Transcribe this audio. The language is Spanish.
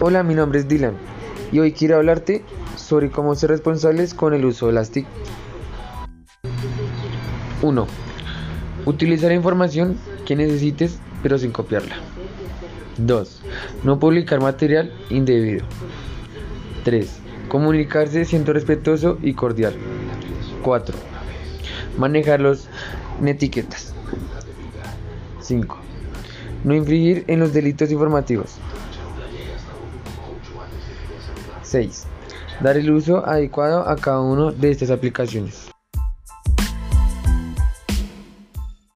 Hola, mi nombre es Dylan y hoy quiero hablarte sobre cómo ser responsables con el uso de las TIC. 1. Utilizar información que necesites pero sin copiarla. 2. No publicar material indebido. 3. Comunicarse siendo respetuoso y cordial. 4. Manejarlos en etiquetas. 5. No infringir en los delitos informativos. 6. Dar el uso adecuado a cada una de estas aplicaciones.